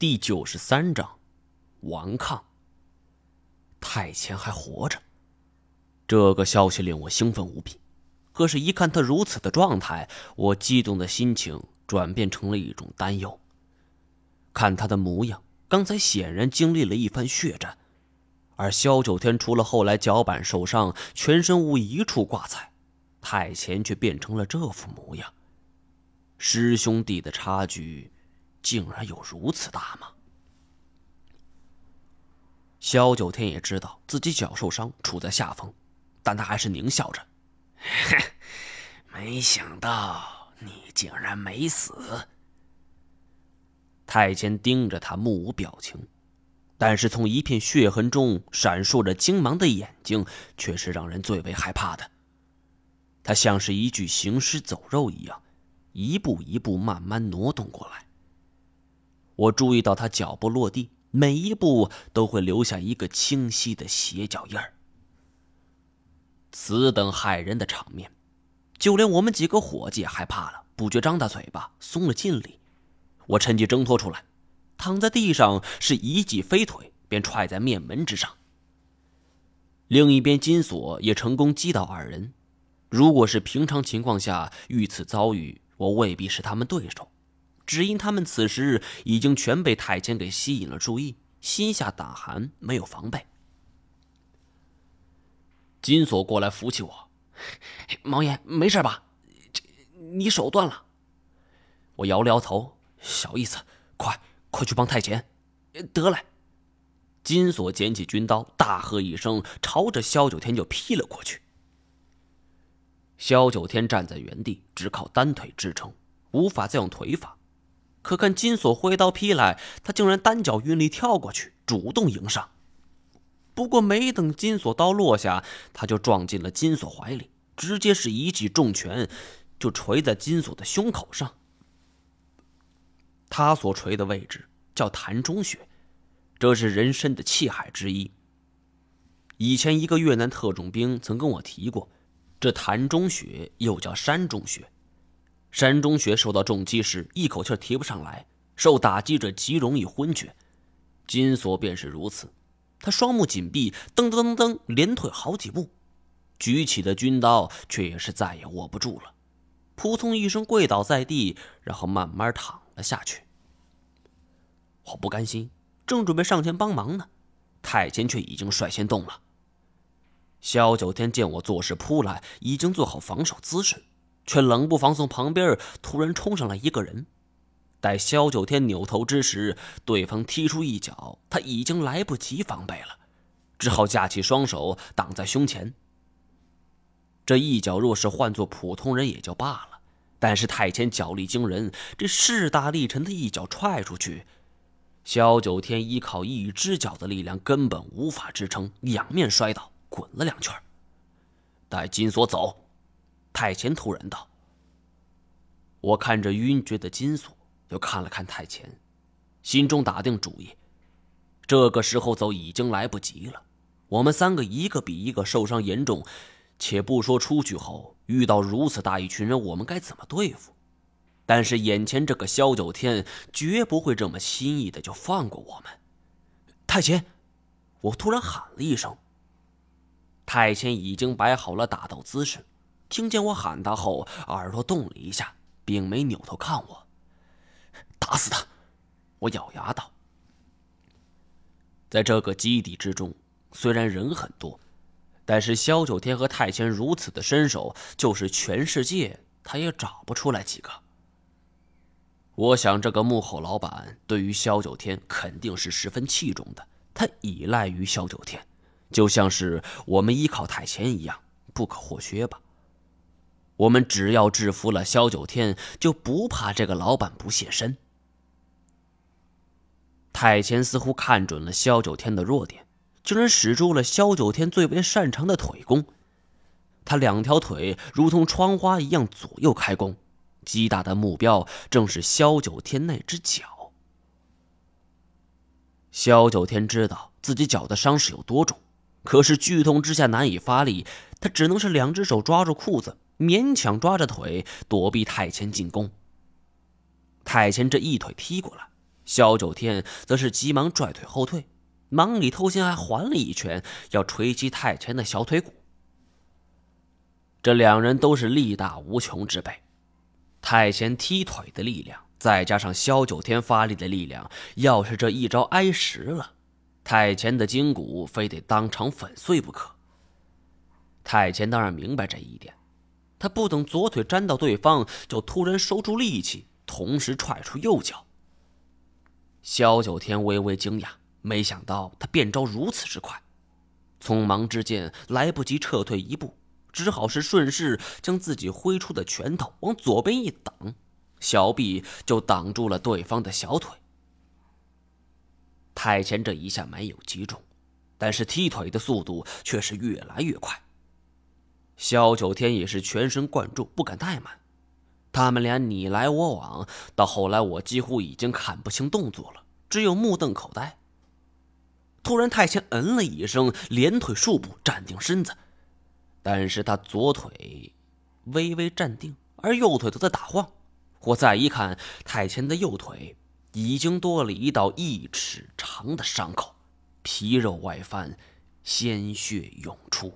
第九十三章，顽抗。太前还活着，这个消息令我兴奋无比。可是，一看他如此的状态，我激动的心情转变成了一种担忧。看他的模样，刚才显然经历了一番血战，而萧九天除了后来脚板受伤，全身无一处挂彩，太前却变成了这副模样。师兄弟的差距。竟然有如此大吗？萧九天也知道自己脚受伤，处在下风，但他还是狞笑着：“没想到你竟然没死。”太监盯着他，目无表情，但是从一片血痕中闪烁着精芒的眼睛，却是让人最为害怕的。他像是一具行尸走肉一样，一步一步慢慢挪动过来。我注意到他脚步落地，每一步都会留下一个清晰的鞋脚印儿。此等骇人的场面，就连我们几个伙计也害怕了，不觉张大嘴巴，松了劲力。我趁机挣脱出来，躺在地上，是一记飞腿便踹在面门之上。另一边，金锁也成功击倒二人。如果是平常情况下遇此遭遇，我未必是他们对手。只因他们此时已经全被太监给吸引了注意，心下胆寒，没有防备。金锁过来扶起我，毛爷没事吧？这你手断了？我摇了摇头，小意思，快快去帮太监。得嘞。金锁捡起军刀，大喝一声，朝着萧九天就劈了过去。萧九天站在原地，只靠单腿支撑，无法再用腿法。可看金锁挥刀劈来，他竟然单脚运力跳过去，主动迎上。不过没等金锁刀落下，他就撞进了金锁怀里，直接是一记重拳就锤在金锁的胸口上。他所锤的位置叫潭中穴，这是人参的气海之一。以前一个越南特种兵曾跟我提过，这潭中穴又叫山中穴。山中穴受到重击时，一口气提不上来，受打击者极容易昏厥。金锁便是如此，他双目紧闭，噔噔噔噔，连退好几步，举起的军刀却也是再也握不住了，扑通一声跪倒在地，然后慢慢躺了下去。我不甘心，正准备上前帮忙呢，太监却已经率先动了。萧九天见我作势扑来，已经做好防守姿势。却冷不防从旁边突然冲上来一个人，待萧九天扭头之时，对方踢出一脚，他已经来不及防备了，只好架起双手挡在胸前。这一脚若是换做普通人也就罢了，但是太监脚力惊人，这势大力沉的一脚踹出去，萧九天依靠一只脚的力量根本无法支撑，仰面摔倒，滚了两圈。待金锁走。太前突然道：“我看着晕厥的金锁，又看了看太前，心中打定主意。这个时候走已经来不及了。我们三个一个比一个受伤严重，且不说出去后遇到如此大一群人，我们该怎么对付？但是眼前这个萧九天绝不会这么轻易的就放过我们。”太前，我突然喊了一声。太前已经摆好了打斗姿势。听见我喊他后，耳朵动了一下，并没扭头看我。打死他！我咬牙道。在这个基地之中，虽然人很多，但是萧九天和太谦如此的身手，就是全世界他也找不出来几个。我想，这个幕后老板对于萧九天肯定是十分器重的，他依赖于萧九天，就像是我们依靠太谦一样，不可或缺吧。我们只要制服了萧九天，就不怕这个老板不现身。太前似乎看准了萧九天的弱点，竟然使出了萧九天最为擅长的腿功。他两条腿如同窗花一样左右开弓，击打的目标正是萧九天那只脚。萧九天知道自己脚的伤势有多重，可是剧痛之下难以发力，他只能是两只手抓住裤子。勉强抓着腿躲避太前进攻。太前这一腿踢过来，萧九天则是急忙拽腿后退，忙里偷闲还还了一拳，要锤击太前的小腿骨。这两人都是力大无穷之辈，太前踢腿的力量，再加上萧九天发力的力量，要是这一招挨实了，太前的筋骨非得当场粉碎不可。太前当然明白这一点，他不等左腿沾到对方，就突然收出力气，同时踹出右脚。萧九天微微惊讶，没想到他变招如此之快，匆忙之间来不及撤退一步，只好是顺势将自己挥出的拳头往左边一挡，小臂就挡住了对方的小腿。太前这一下没有击中，但是踢腿的速度却是越来越快。萧九天也是全神贯注，不敢怠慢。他们俩你来我往，到后来我几乎已经看不清动作了，只有目瞪口呆。突然，太前嗯了一声，连腿数步站定身子，但是他左腿微微站定，而右腿都在打晃。我再一看，太前的右腿已经多了一道一尺长的伤口，皮肉外翻，鲜血涌出。